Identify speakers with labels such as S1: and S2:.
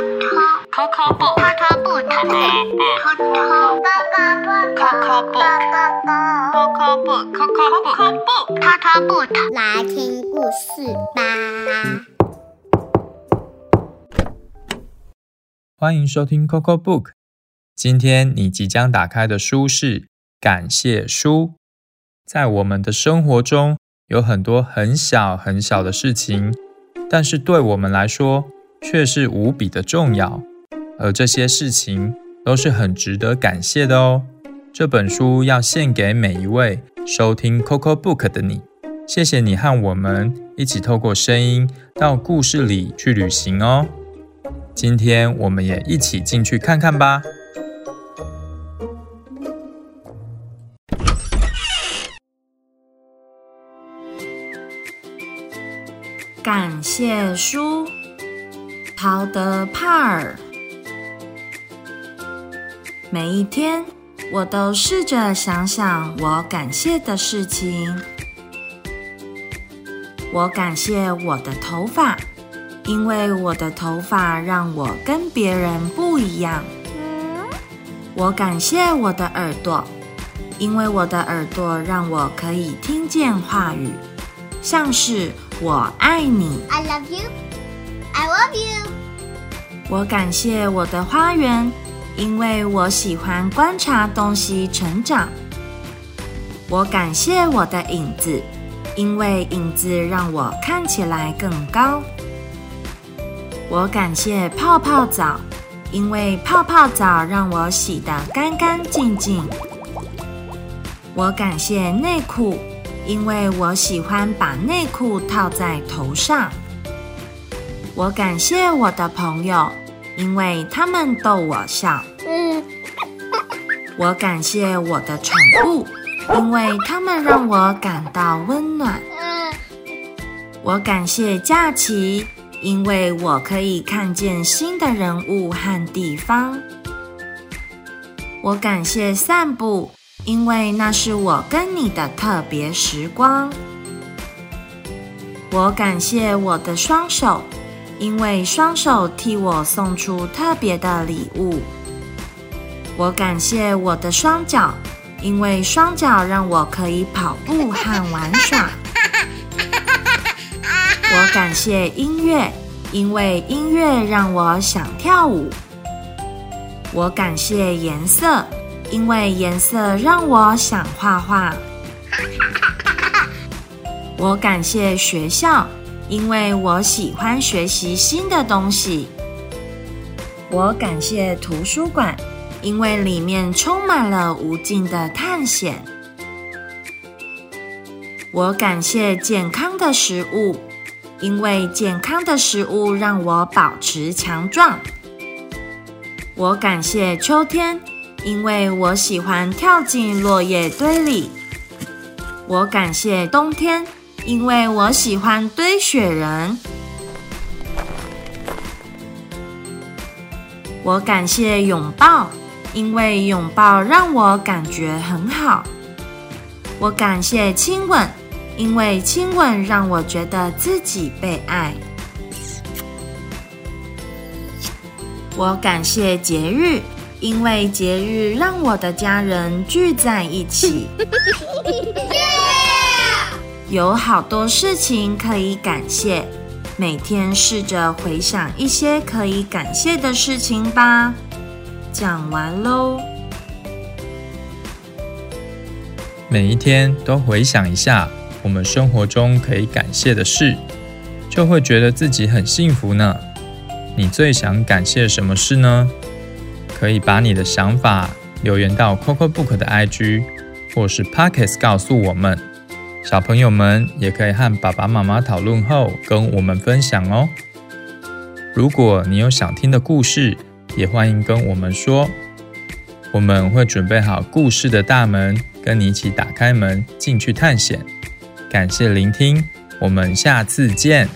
S1: Coco Book Coco Book Coco Book Coco Book
S2: 来听故事吧。
S3: 欢迎收听 Coco Book。今天你即将打开的书是感谢书。在我们的生活中，有很多很小很小的事情，但是对我们来说却是无比的重要。而这些事情都是很值得感谢的哦。这本书要献给每一位收听 Coco Book 的你，谢谢你和我们一起透过声音到故事里去旅行哦。今天我们也一起进去看看吧。
S4: 感谢书，好的帕尔。每一天，我都试着想想我感谢的事情。我感谢我的头发，因为我的头发让我跟别人不一样。我感谢我的耳朵，因为我的耳朵让我可以听见话语，像是“我爱你
S2: I love you. I love you.
S4: 我感谢我的花园，因为我喜欢观察东西成长。我感谢我的影子，因为影子让我看起来更高。我感谢泡泡澡，因为泡泡澡让我洗得干干净净。我感谢内裤，因为我喜欢把内裤套在头上。我感谢我的朋友，因为他们逗我笑。我感谢我的宠物，因为他们让我感到温暖。我感谢假期，因为我可以看见新的人物和地方。我感谢散步，因为那是我跟你的特别时光。我感谢我的双手，因为双手替我送出特别的礼物。我感谢我的双脚，因为双脚让我可以跑步和玩耍。我感谢音乐，因为音乐让我想跳舞。我感谢颜色，因为颜色让我想画画。我感谢学校，因为我喜欢学习新的东西。我感谢图书馆，因为里面充满了无尽的探险。我感谢健康的食物，因为健康的食物让我保持强壮。我感谢秋天，因为我喜欢跳进落叶堆里。我感谢冬天，因为我喜欢堆雪人。我感谢拥抱，因为拥抱让我感觉很好。我感谢亲吻，因为亲吻让我觉得自己被爱。我感谢节日，因为节日让我的家人聚在一起。有好多事情可以感谢，每天试着回想一些可以感谢的事情吧。讲完喽。
S3: 每一天都回想一下我们生活中可以感谢的事，就会觉得自己很幸福呢。你最想感谢什么事呢？可以把你的想法留言到 Coco Book 的 IG 或是 Pockets 告诉我们。小朋友们也可以和爸爸妈妈讨论后跟我们分享哦。如果你有想听的故事，也欢迎跟我们说，我们会准备好故事的大门，跟你一起打开门进去探险。感谢聆听，我们下次见。